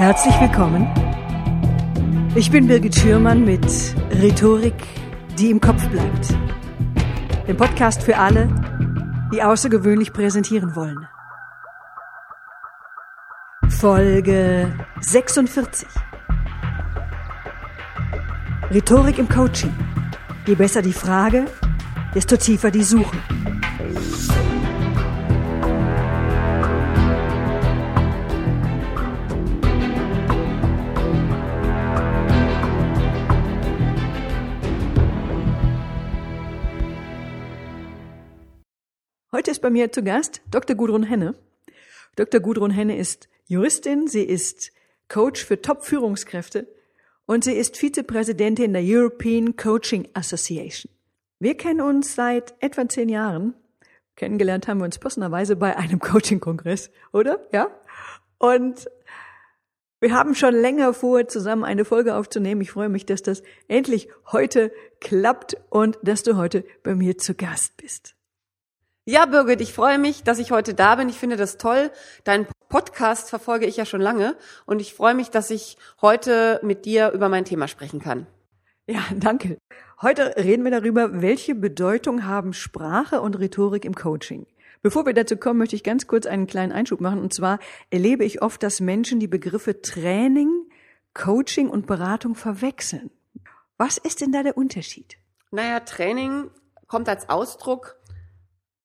Herzlich willkommen. Ich bin Birgit Schürmann mit Rhetorik, die im Kopf bleibt. Dem Podcast für alle, die außergewöhnlich präsentieren wollen. Folge 46. Rhetorik im Coaching. Je besser die Frage, desto tiefer die Suche. Heute ist bei mir zu Gast Dr. Gudrun Henne. Dr. Gudrun Henne ist Juristin, sie ist Coach für Top-Führungskräfte und sie ist Vizepräsidentin der European Coaching Association. Wir kennen uns seit etwa zehn Jahren. Kennengelernt haben wir uns passenderweise bei einem Coaching-Kongress, oder? Ja? Und wir haben schon länger vor, zusammen eine Folge aufzunehmen. Ich freue mich, dass das endlich heute klappt und dass du heute bei mir zu Gast bist. Ja, Birgit, ich freue mich, dass ich heute da bin. Ich finde das toll. Deinen Podcast verfolge ich ja schon lange und ich freue mich, dass ich heute mit dir über mein Thema sprechen kann. Ja, danke. Heute reden wir darüber, welche Bedeutung haben Sprache und Rhetorik im Coaching. Bevor wir dazu kommen, möchte ich ganz kurz einen kleinen Einschub machen. Und zwar erlebe ich oft, dass Menschen die Begriffe Training, Coaching und Beratung verwechseln. Was ist denn da der Unterschied? Naja, Training kommt als Ausdruck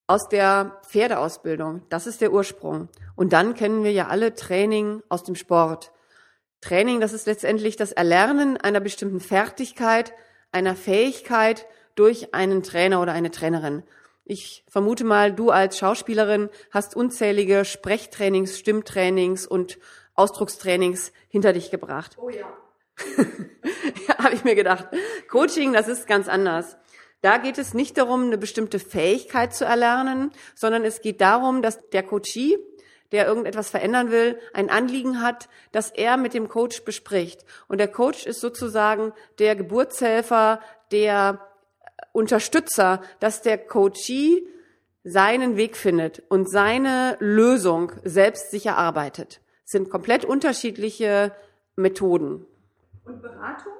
aus der Pferdeausbildung. Das ist der Ursprung. Und dann kennen wir ja alle Training aus dem Sport. Training, das ist letztendlich das Erlernen einer bestimmten Fertigkeit, einer Fähigkeit durch einen Trainer oder eine Trainerin. Ich vermute mal, du als Schauspielerin hast unzählige Sprechtrainings, Stimmtrainings und Ausdruckstrainings hinter dich gebracht. Oh ja. ja, habe ich mir gedacht. Coaching, das ist ganz anders. Da geht es nicht darum, eine bestimmte Fähigkeit zu erlernen, sondern es geht darum, dass der Coachie, der irgendetwas verändern will, ein Anliegen hat, das er mit dem Coach bespricht. Und der Coach ist sozusagen der Geburtshelfer, der Unterstützer, dass der Coachie seinen Weg findet und seine Lösung selbst sich erarbeitet. Es sind komplett unterschiedliche Methoden. Und Beratung?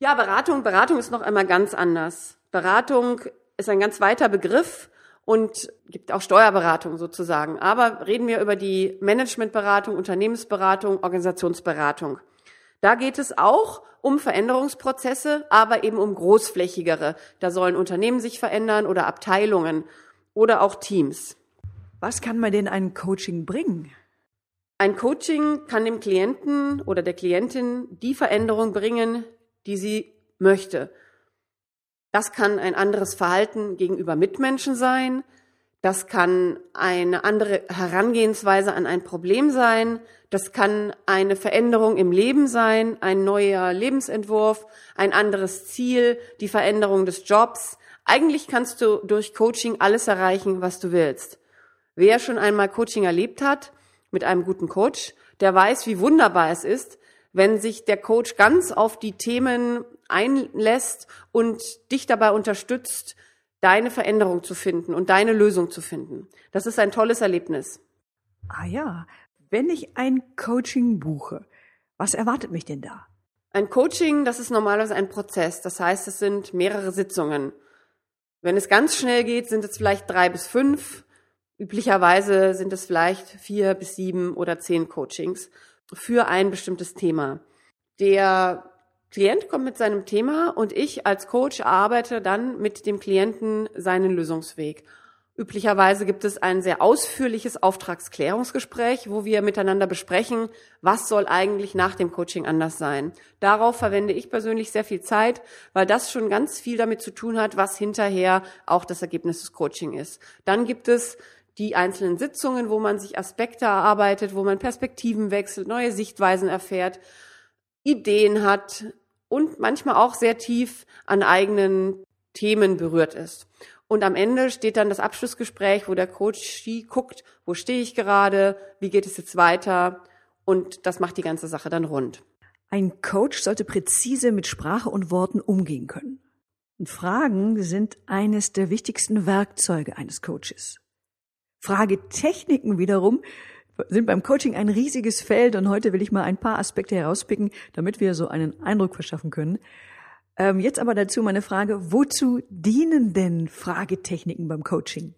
Ja, Beratung, Beratung ist noch einmal ganz anders. Beratung ist ein ganz weiter Begriff und gibt auch Steuerberatung sozusagen. Aber reden wir über die Managementberatung, Unternehmensberatung, Organisationsberatung. Da geht es auch um Veränderungsprozesse, aber eben um großflächigere. Da sollen Unternehmen sich verändern oder Abteilungen oder auch Teams. Was kann man denn ein Coaching bringen? Ein Coaching kann dem Klienten oder der Klientin die Veränderung bringen, die sie möchte. Das kann ein anderes Verhalten gegenüber Mitmenschen sein. Das kann eine andere Herangehensweise an ein Problem sein. Das kann eine Veränderung im Leben sein, ein neuer Lebensentwurf, ein anderes Ziel, die Veränderung des Jobs. Eigentlich kannst du durch Coaching alles erreichen, was du willst. Wer schon einmal Coaching erlebt hat mit einem guten Coach, der weiß, wie wunderbar es ist, wenn sich der Coach ganz auf die Themen einlässt und dich dabei unterstützt, deine Veränderung zu finden und deine Lösung zu finden. Das ist ein tolles Erlebnis. Ah ja, wenn ich ein Coaching buche, was erwartet mich denn da? Ein Coaching, das ist normalerweise ein Prozess. Das heißt, es sind mehrere Sitzungen. Wenn es ganz schnell geht, sind es vielleicht drei bis fünf. Üblicherweise sind es vielleicht vier bis sieben oder zehn Coachings für ein bestimmtes Thema. Der Klient kommt mit seinem Thema und ich als Coach arbeite dann mit dem Klienten seinen Lösungsweg. Üblicherweise gibt es ein sehr ausführliches Auftragsklärungsgespräch, wo wir miteinander besprechen, was soll eigentlich nach dem Coaching anders sein. Darauf verwende ich persönlich sehr viel Zeit, weil das schon ganz viel damit zu tun hat, was hinterher auch das Ergebnis des Coaching ist. Dann gibt es die einzelnen Sitzungen, wo man sich Aspekte erarbeitet, wo man Perspektiven wechselt, neue Sichtweisen erfährt, Ideen hat und manchmal auch sehr tief an eigenen Themen berührt ist. Und am Ende steht dann das Abschlussgespräch, wo der Coach guckt, wo stehe ich gerade, wie geht es jetzt weiter und das macht die ganze Sache dann rund. Ein Coach sollte präzise mit Sprache und Worten umgehen können. Und Fragen sind eines der wichtigsten Werkzeuge eines Coaches. Fragetechniken wiederum sind beim Coaching ein riesiges Feld und heute will ich mal ein paar Aspekte herauspicken, damit wir so einen Eindruck verschaffen können. Ähm, jetzt aber dazu meine Frage, wozu dienen denn Fragetechniken beim Coaching?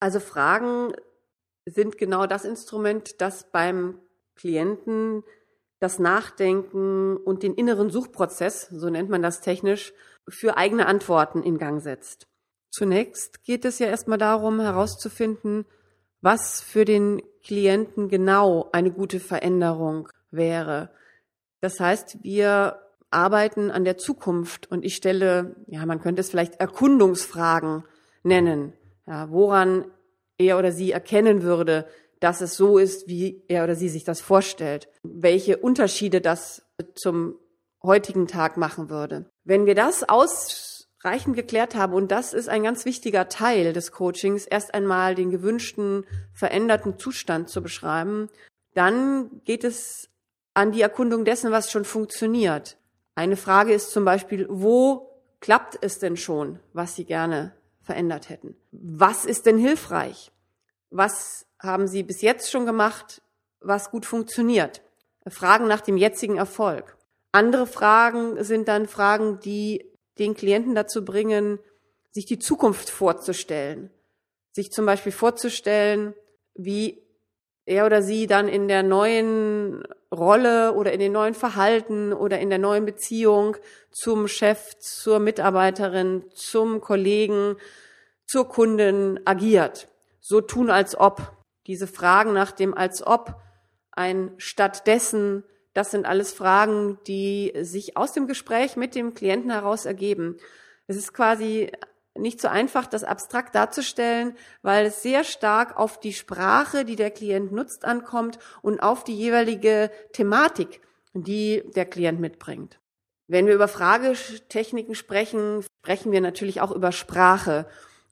Also Fragen sind genau das Instrument, das beim Klienten das Nachdenken und den inneren Suchprozess, so nennt man das technisch, für eigene Antworten in Gang setzt. Zunächst geht es ja erstmal darum herauszufinden, was für den Klienten genau eine gute Veränderung wäre. Das heißt, wir arbeiten an der Zukunft und ich stelle, ja, man könnte es vielleicht Erkundungsfragen nennen, ja, woran er oder sie erkennen würde, dass es so ist, wie er oder sie sich das vorstellt, welche Unterschiede das zum heutigen Tag machen würde. Wenn wir das ausreichend geklärt haben, und das ist ein ganz wichtiger Teil des Coachings, erst einmal den gewünschten veränderten Zustand zu beschreiben, dann geht es an die Erkundung dessen, was schon funktioniert. Eine Frage ist zum Beispiel, wo klappt es denn schon, was Sie gerne verändert hätten? Was ist denn hilfreich? Was haben Sie bis jetzt schon gemacht, was gut funktioniert? Fragen nach dem jetzigen Erfolg. Andere Fragen sind dann Fragen, die den Klienten dazu bringen, sich die Zukunft vorzustellen. Sich zum Beispiel vorzustellen, wie er oder sie dann in der neuen Rolle oder in den neuen Verhalten oder in der neuen Beziehung zum Chef, zur Mitarbeiterin, zum Kollegen, zur Kundin agiert. So tun als ob. Diese Fragen nach dem als ob, ein stattdessen, das sind alles Fragen, die sich aus dem Gespräch mit dem Klienten heraus ergeben. Es ist quasi nicht so einfach, das abstrakt darzustellen, weil es sehr stark auf die Sprache, die der Klient nutzt, ankommt und auf die jeweilige Thematik, die der Klient mitbringt. Wenn wir über Fragetechniken sprechen, sprechen wir natürlich auch über Sprache.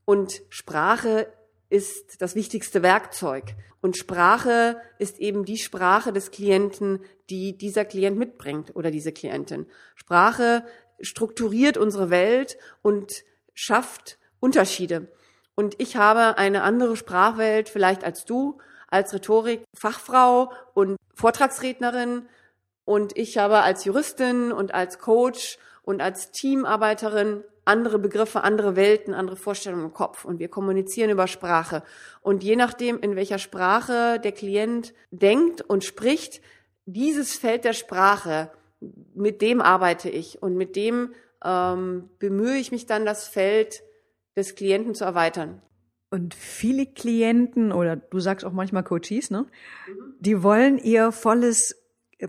Und Sprache ist das wichtigste Werkzeug. Und Sprache ist eben die Sprache des Klienten, die dieser Klient mitbringt oder diese Klientin. Sprache strukturiert unsere Welt und schafft Unterschiede. Und ich habe eine andere Sprachwelt vielleicht als du, als Rhetorik-Fachfrau und Vortragsrednerin. Und ich habe als Juristin und als Coach und als Teamarbeiterin andere Begriffe, andere Welten, andere Vorstellungen im Kopf und wir kommunizieren über Sprache. Und je nachdem, in welcher Sprache der Klient denkt und spricht, dieses Feld der Sprache, mit dem arbeite ich und mit dem ähm, bemühe ich mich dann, das Feld des Klienten zu erweitern. Und viele Klienten oder du sagst auch manchmal Coaches, ne? Mhm. Die wollen ihr volles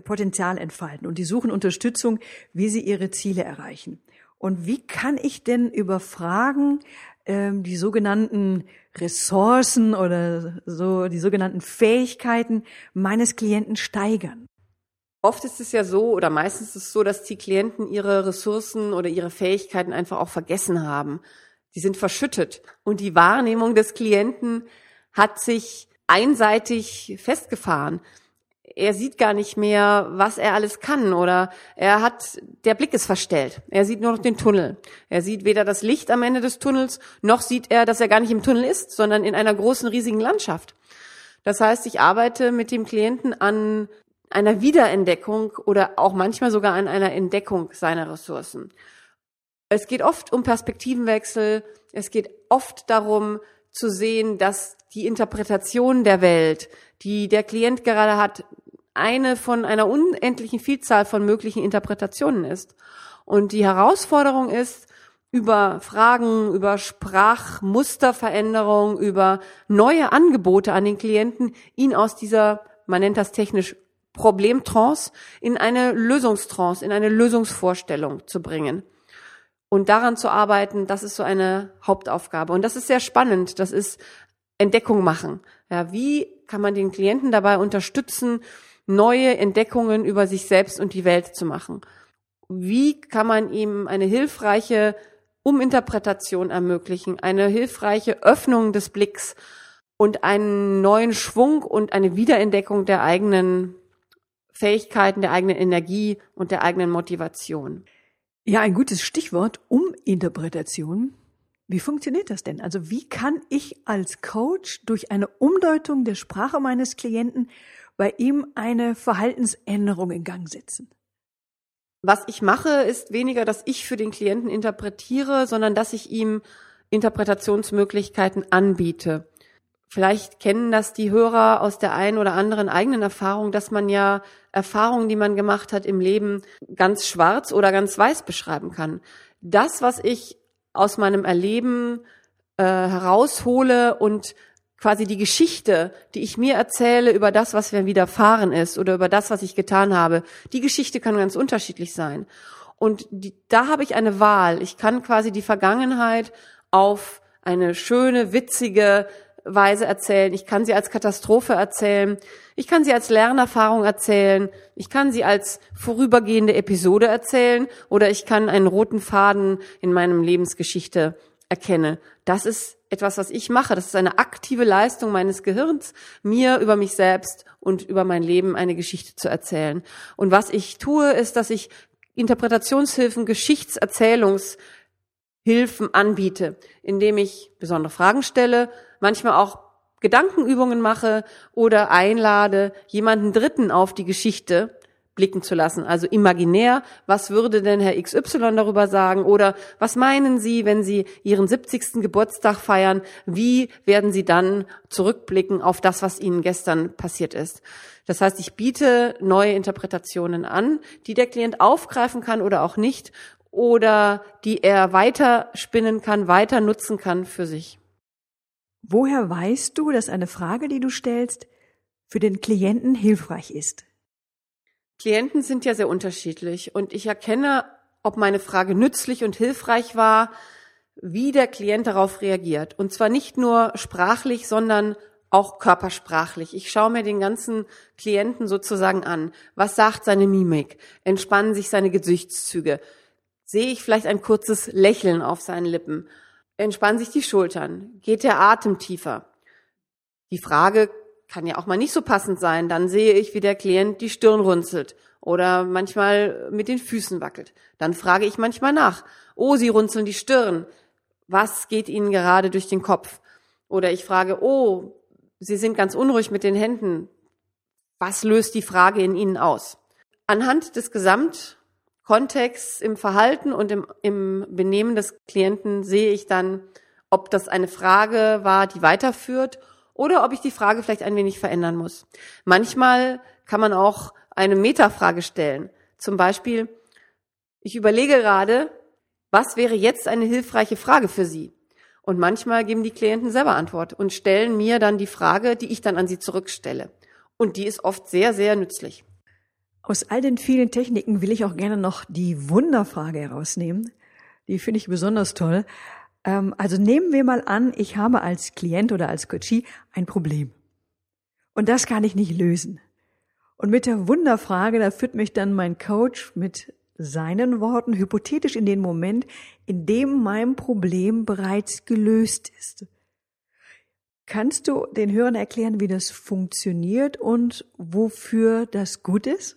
Potenzial entfalten und die suchen Unterstützung, wie sie ihre Ziele erreichen. Und wie kann ich denn über Fragen ähm, die sogenannten Ressourcen oder so die sogenannten Fähigkeiten meines Klienten steigern? Oft ist es ja so oder meistens ist es so, dass die Klienten ihre Ressourcen oder ihre Fähigkeiten einfach auch vergessen haben. Die sind verschüttet und die Wahrnehmung des Klienten hat sich einseitig festgefahren er sieht gar nicht mehr, was er alles kann oder er hat, der Blick ist verstellt. Er sieht nur noch den Tunnel. Er sieht weder das Licht am Ende des Tunnels, noch sieht er, dass er gar nicht im Tunnel ist, sondern in einer großen, riesigen Landschaft. Das heißt, ich arbeite mit dem Klienten an einer Wiederentdeckung oder auch manchmal sogar an einer Entdeckung seiner Ressourcen. Es geht oft um Perspektivenwechsel. Es geht oft darum, zu sehen, dass die Interpretation der Welt, die der Klient gerade hat, eine von einer unendlichen Vielzahl von möglichen Interpretationen ist. Und die Herausforderung ist, über Fragen, über Sprachmusterveränderung, über neue Angebote an den Klienten, ihn aus dieser, man nennt das technisch Problemtrance, in eine Lösungstrance, in eine Lösungsvorstellung zu bringen. Und daran zu arbeiten, das ist so eine Hauptaufgabe. Und das ist sehr spannend. Das ist Entdeckung machen. Ja, wie kann man den Klienten dabei unterstützen, neue Entdeckungen über sich selbst und die Welt zu machen. Wie kann man ihm eine hilfreiche Uminterpretation ermöglichen, eine hilfreiche Öffnung des Blicks und einen neuen Schwung und eine Wiederentdeckung der eigenen Fähigkeiten, der eigenen Energie und der eigenen Motivation. Ja, ein gutes Stichwort, Uminterpretation. Wie funktioniert das denn? Also wie kann ich als Coach durch eine Umdeutung der Sprache meines Klienten bei ihm eine Verhaltensänderung in Gang setzen? Was ich mache, ist weniger, dass ich für den Klienten interpretiere, sondern dass ich ihm Interpretationsmöglichkeiten anbiete. Vielleicht kennen das die Hörer aus der einen oder anderen eigenen Erfahrung, dass man ja Erfahrungen, die man gemacht hat im Leben, ganz schwarz oder ganz weiß beschreiben kann. Das, was ich aus meinem Erleben äh, heraushole und quasi die Geschichte, die ich mir erzähle über das, was mir widerfahren ist oder über das, was ich getan habe, die Geschichte kann ganz unterschiedlich sein. Und die, da habe ich eine Wahl. Ich kann quasi die Vergangenheit auf eine schöne, witzige Weise erzählen. Ich kann sie als Katastrophe erzählen. Ich kann sie als Lernerfahrung erzählen. Ich kann sie als vorübergehende Episode erzählen oder ich kann einen roten Faden in meinem Lebensgeschichte erkennen. Das ist etwas, was ich mache. Das ist eine aktive Leistung meines Gehirns, mir über mich selbst und über mein Leben eine Geschichte zu erzählen. Und was ich tue, ist, dass ich Interpretationshilfen, Geschichtserzählungshilfen anbiete, indem ich besondere Fragen stelle, manchmal auch Gedankenübungen mache oder einlade jemanden Dritten auf die Geschichte blicken zu lassen. Also imaginär, was würde denn Herr XY darüber sagen? Oder was meinen Sie, wenn Sie Ihren 70. Geburtstag feiern? Wie werden Sie dann zurückblicken auf das, was Ihnen gestern passiert ist? Das heißt, ich biete neue Interpretationen an, die der Klient aufgreifen kann oder auch nicht oder die er weiter spinnen kann, weiter nutzen kann für sich. Woher weißt du, dass eine Frage, die du stellst, für den Klienten hilfreich ist? Klienten sind ja sehr unterschiedlich und ich erkenne, ob meine Frage nützlich und hilfreich war, wie der Klient darauf reagiert. Und zwar nicht nur sprachlich, sondern auch körpersprachlich. Ich schaue mir den ganzen Klienten sozusagen an. Was sagt seine Mimik? Entspannen sich seine Gesichtszüge? Sehe ich vielleicht ein kurzes Lächeln auf seinen Lippen? Entspannen sich die Schultern? Geht der Atem tiefer? Die Frage kann ja auch mal nicht so passend sein. Dann sehe ich, wie der Klient die Stirn runzelt oder manchmal mit den Füßen wackelt. Dann frage ich manchmal nach. Oh, Sie runzeln die Stirn. Was geht Ihnen gerade durch den Kopf? Oder ich frage, oh, Sie sind ganz unruhig mit den Händen. Was löst die Frage in Ihnen aus? Anhand des Gesamtkontexts im Verhalten und im, im Benehmen des Klienten sehe ich dann, ob das eine Frage war, die weiterführt oder ob ich die Frage vielleicht ein wenig verändern muss. Manchmal kann man auch eine Metafrage stellen. Zum Beispiel, ich überlege gerade, was wäre jetzt eine hilfreiche Frage für Sie? Und manchmal geben die Klienten selber Antwort und stellen mir dann die Frage, die ich dann an sie zurückstelle. Und die ist oft sehr, sehr nützlich. Aus all den vielen Techniken will ich auch gerne noch die Wunderfrage herausnehmen. Die finde ich besonders toll. Ähm, also nehmen wir mal an, ich habe als Klient oder als Coachie ein Problem. Und das kann ich nicht lösen. Und mit der Wunderfrage, da führt mich dann mein Coach mit seinen Worten hypothetisch in den Moment, in dem mein Problem bereits gelöst ist. Kannst du den Hörern erklären, wie das funktioniert und wofür das gut ist?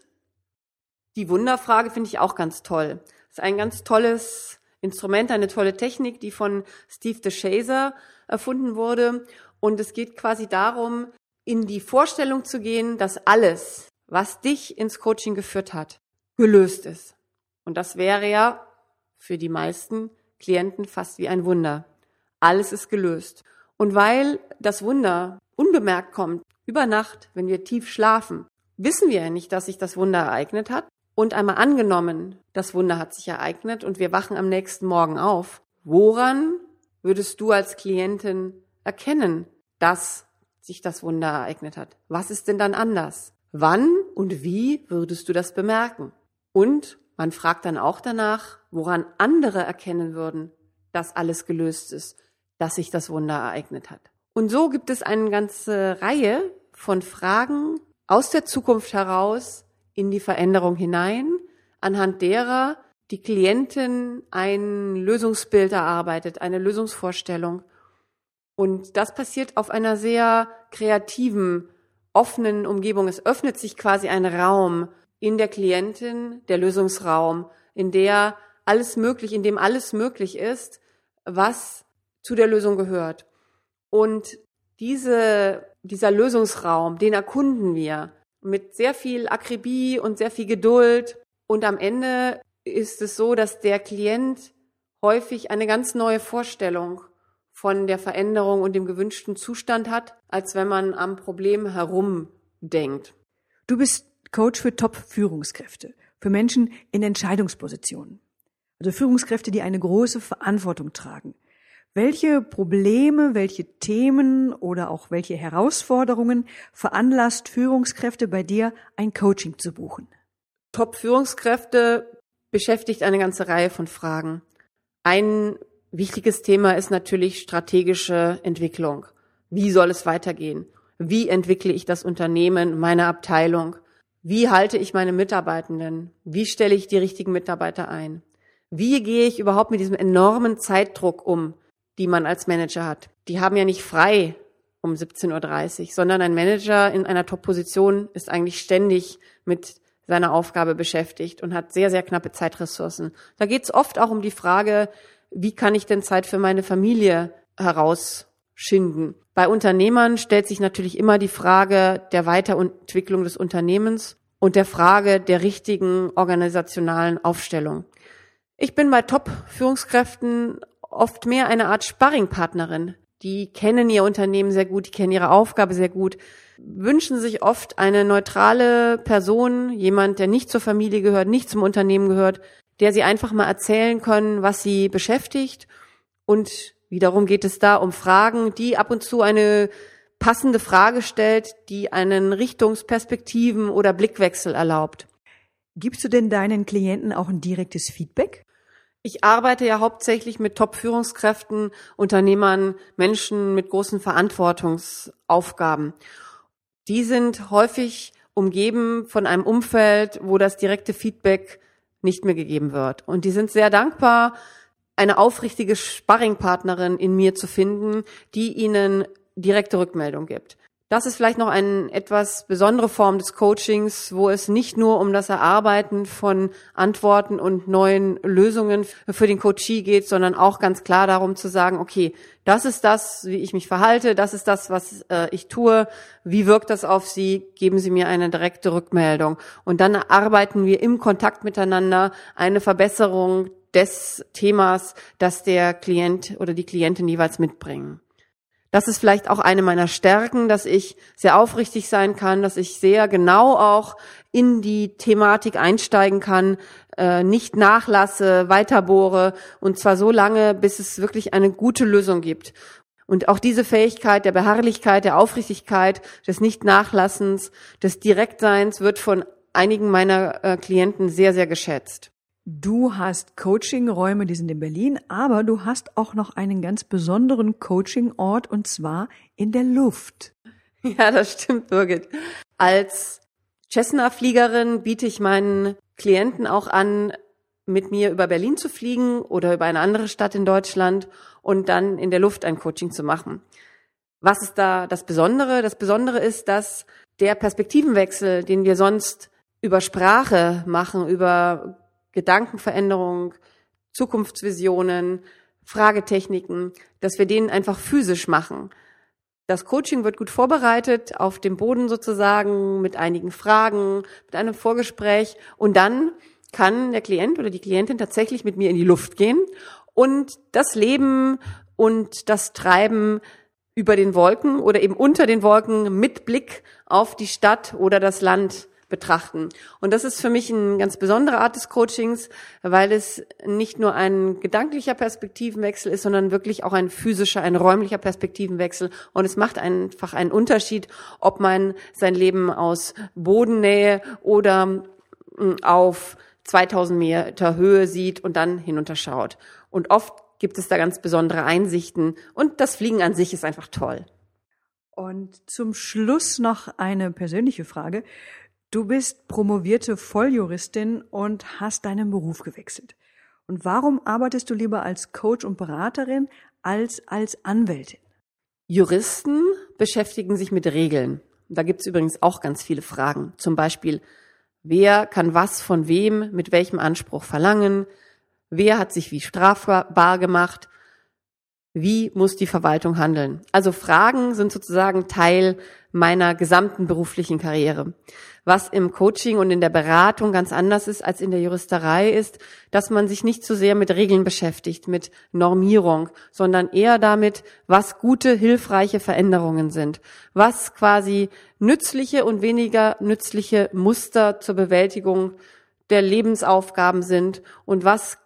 Die Wunderfrage finde ich auch ganz toll. Das ist ein ganz tolles Instrument, eine tolle Technik, die von Steve DeShazer erfunden wurde. Und es geht quasi darum, in die Vorstellung zu gehen, dass alles, was dich ins Coaching geführt hat, gelöst ist. Und das wäre ja für die meisten Klienten fast wie ein Wunder. Alles ist gelöst. Und weil das Wunder unbemerkt kommt, über Nacht, wenn wir tief schlafen, wissen wir ja nicht, dass sich das Wunder ereignet hat, und einmal angenommen, das Wunder hat sich ereignet und wir wachen am nächsten Morgen auf. Woran würdest du als Klientin erkennen, dass sich das Wunder ereignet hat? Was ist denn dann anders? Wann und wie würdest du das bemerken? Und man fragt dann auch danach, woran andere erkennen würden, dass alles gelöst ist, dass sich das Wunder ereignet hat. Und so gibt es eine ganze Reihe von Fragen aus der Zukunft heraus, in die Veränderung hinein, anhand derer die Klientin ein Lösungsbild erarbeitet, eine Lösungsvorstellung. Und das passiert auf einer sehr kreativen, offenen Umgebung. Es öffnet sich quasi ein Raum in der Klientin, der Lösungsraum, in der alles möglich, in dem alles möglich ist, was zu der Lösung gehört. Und diese, dieser Lösungsraum, den erkunden wir mit sehr viel Akribie und sehr viel Geduld. Und am Ende ist es so, dass der Klient häufig eine ganz neue Vorstellung von der Veränderung und dem gewünschten Zustand hat, als wenn man am Problem herumdenkt. Du bist Coach für Top-Führungskräfte, für Menschen in Entscheidungspositionen. Also Führungskräfte, die eine große Verantwortung tragen. Welche Probleme, welche Themen oder auch welche Herausforderungen veranlasst Führungskräfte bei dir, ein Coaching zu buchen? Top-Führungskräfte beschäftigt eine ganze Reihe von Fragen. Ein wichtiges Thema ist natürlich strategische Entwicklung. Wie soll es weitergehen? Wie entwickle ich das Unternehmen, meine Abteilung? Wie halte ich meine Mitarbeitenden? Wie stelle ich die richtigen Mitarbeiter ein? Wie gehe ich überhaupt mit diesem enormen Zeitdruck um, die man als Manager hat? Die haben ja nicht frei um 17.30 Uhr, sondern ein Manager in einer Top-Position ist eigentlich ständig mit seiner Aufgabe beschäftigt und hat sehr, sehr knappe Zeitressourcen. Da geht es oft auch um die Frage, wie kann ich denn Zeit für meine Familie herausschinden? Bei Unternehmern stellt sich natürlich immer die Frage der Weiterentwicklung des Unternehmens und der Frage der richtigen organisationalen Aufstellung. Ich bin bei Top-Führungskräften oft mehr eine Art Sparringpartnerin. Die kennen ihr Unternehmen sehr gut, die kennen ihre Aufgabe sehr gut, wünschen sich oft eine neutrale Person, jemand, der nicht zur Familie gehört, nicht zum Unternehmen gehört, der sie einfach mal erzählen können, was sie beschäftigt. Und wiederum geht es da um Fragen, die ab und zu eine passende Frage stellt, die einen Richtungsperspektiven oder Blickwechsel erlaubt. Gibst du denn deinen Klienten auch ein direktes Feedback? Ich arbeite ja hauptsächlich mit Top-Führungskräften, Unternehmern, Menschen mit großen Verantwortungsaufgaben. Die sind häufig umgeben von einem Umfeld, wo das direkte Feedback nicht mehr gegeben wird. Und die sind sehr dankbar, eine aufrichtige Sparringpartnerin in mir zu finden, die ihnen direkte Rückmeldung gibt. Das ist vielleicht noch eine etwas besondere Form des Coachings, wo es nicht nur um das Erarbeiten von Antworten und neuen Lösungen für den Coachee geht, sondern auch ganz klar darum zu sagen, okay, das ist das, wie ich mich verhalte, das ist das, was äh, ich tue, wie wirkt das auf Sie, geben Sie mir eine direkte Rückmeldung. Und dann arbeiten wir im Kontakt miteinander eine Verbesserung des Themas, das der Klient oder die Klientin jeweils mitbringen. Das ist vielleicht auch eine meiner Stärken, dass ich sehr aufrichtig sein kann, dass ich sehr genau auch in die Thematik einsteigen kann, äh, nicht nachlasse, weiterbohre und zwar so lange, bis es wirklich eine gute Lösung gibt. Und auch diese Fähigkeit der Beharrlichkeit, der Aufrichtigkeit, des Nicht-Nachlassens, des Direktseins wird von einigen meiner äh, Klienten sehr, sehr geschätzt. Du hast Coaching-Räume, die sind in Berlin, aber du hast auch noch einen ganz besonderen Coaching-Ort und zwar in der Luft. Ja, das stimmt, Birgit. Als Cessna-Fliegerin biete ich meinen Klienten auch an, mit mir über Berlin zu fliegen oder über eine andere Stadt in Deutschland und dann in der Luft ein Coaching zu machen. Was ist da das Besondere? Das Besondere ist, dass der Perspektivenwechsel, den wir sonst über Sprache machen, über Gedankenveränderung, Zukunftsvisionen, Fragetechniken, dass wir den einfach physisch machen. Das Coaching wird gut vorbereitet, auf dem Boden sozusagen, mit einigen Fragen, mit einem Vorgespräch. Und dann kann der Klient oder die Klientin tatsächlich mit mir in die Luft gehen und das Leben und das Treiben über den Wolken oder eben unter den Wolken mit Blick auf die Stadt oder das Land betrachten. Und das ist für mich eine ganz besondere Art des Coachings, weil es nicht nur ein gedanklicher Perspektivenwechsel ist, sondern wirklich auch ein physischer, ein räumlicher Perspektivenwechsel. Und es macht einfach einen Unterschied, ob man sein Leben aus Bodennähe oder hm, auf 2000 Meter Höhe sieht und dann hinunterschaut. Und oft gibt es da ganz besondere Einsichten und das Fliegen an sich ist einfach toll. Und zum Schluss noch eine persönliche Frage. Du bist promovierte Volljuristin und hast deinen Beruf gewechselt. Und warum arbeitest du lieber als Coach und Beraterin als als Anwältin? Juristen beschäftigen sich mit Regeln. Da gibt's übrigens auch ganz viele Fragen. Zum Beispiel, wer kann was von wem mit welchem Anspruch verlangen? Wer hat sich wie strafbar gemacht? wie muss die Verwaltung handeln? Also Fragen sind sozusagen Teil meiner gesamten beruflichen Karriere. Was im Coaching und in der Beratung ganz anders ist als in der Juristerei ist, dass man sich nicht so sehr mit Regeln beschäftigt, mit Normierung, sondern eher damit, was gute, hilfreiche Veränderungen sind, was quasi nützliche und weniger nützliche Muster zur Bewältigung der Lebensaufgaben sind und was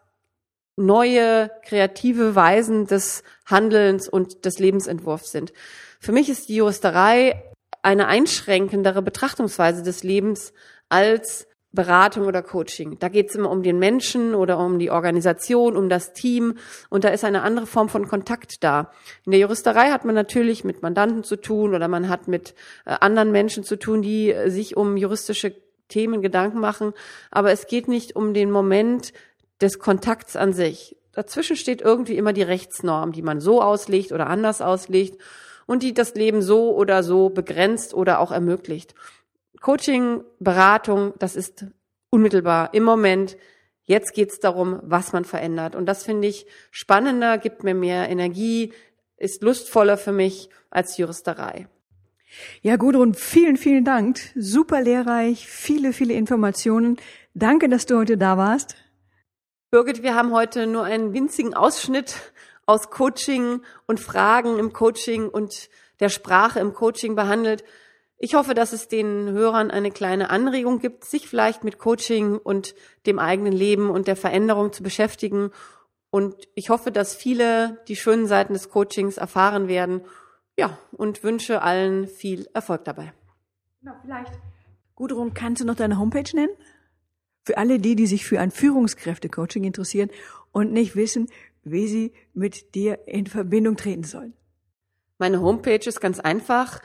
neue kreative Weisen des Handelns und des Lebensentwurfs sind. Für mich ist die Juristerei eine einschränkendere Betrachtungsweise des Lebens als Beratung oder Coaching. Da geht es immer um den Menschen oder um die Organisation, um das Team und da ist eine andere Form von Kontakt da. In der Juristerei hat man natürlich mit Mandanten zu tun oder man hat mit äh, anderen Menschen zu tun, die äh, sich um juristische Themen Gedanken machen, aber es geht nicht um den Moment des Kontakts an sich. Dazwischen steht irgendwie immer die Rechtsnorm, die man so auslegt oder anders auslegt und die das Leben so oder so begrenzt oder auch ermöglicht. Coaching, Beratung, das ist unmittelbar im Moment. Jetzt geht's darum, was man verändert. Und das finde ich spannender, gibt mir mehr Energie, ist lustvoller für mich als Juristerei. Ja, Gudrun, vielen, vielen Dank. Super lehrreich, viele, viele Informationen. Danke, dass du heute da warst. Birgit, wir haben heute nur einen winzigen Ausschnitt aus Coaching und Fragen im Coaching und der Sprache im Coaching behandelt. Ich hoffe, dass es den Hörern eine kleine Anregung gibt, sich vielleicht mit Coaching und dem eigenen Leben und der Veränderung zu beschäftigen. Und ich hoffe, dass viele die schönen Seiten des Coachings erfahren werden. Ja, und wünsche allen viel Erfolg dabei. Na, vielleicht. Gudrun, kannst du noch deine Homepage nennen? Für alle die, die sich für ein Führungskräftecoaching interessieren und nicht wissen, wie sie mit dir in Verbindung treten sollen. Meine Homepage ist ganz einfach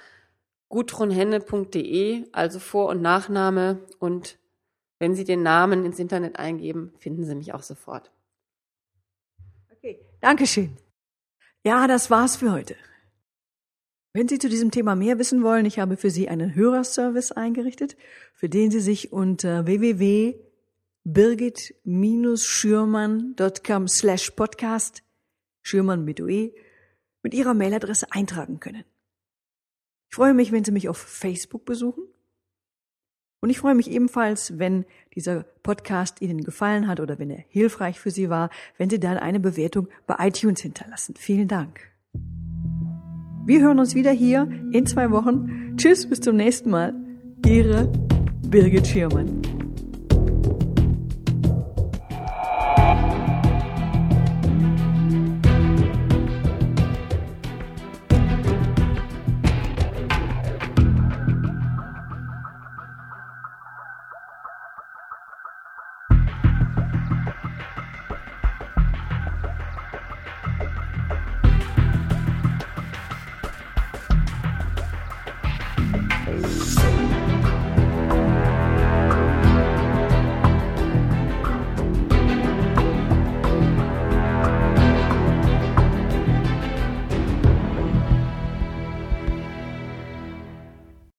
gudrunhenne.de, also Vor- und Nachname. Und wenn Sie den Namen ins Internet eingeben, finden Sie mich auch sofort. Okay, Dankeschön. Ja, das war's für heute. Wenn Sie zu diesem Thema mehr wissen wollen, ich habe für Sie einen Hörerservice eingerichtet, für den Sie sich unter www birgit-schürmann.com slash podcast, Schürmann mit UE, mit Ihrer Mailadresse eintragen können. Ich freue mich, wenn Sie mich auf Facebook besuchen. Und ich freue mich ebenfalls, wenn dieser Podcast Ihnen gefallen hat oder wenn er hilfreich für Sie war, wenn Sie dann eine Bewertung bei iTunes hinterlassen. Vielen Dank. Wir hören uns wieder hier in zwei Wochen. Tschüss, bis zum nächsten Mal. Ihre Birgit Schirmann.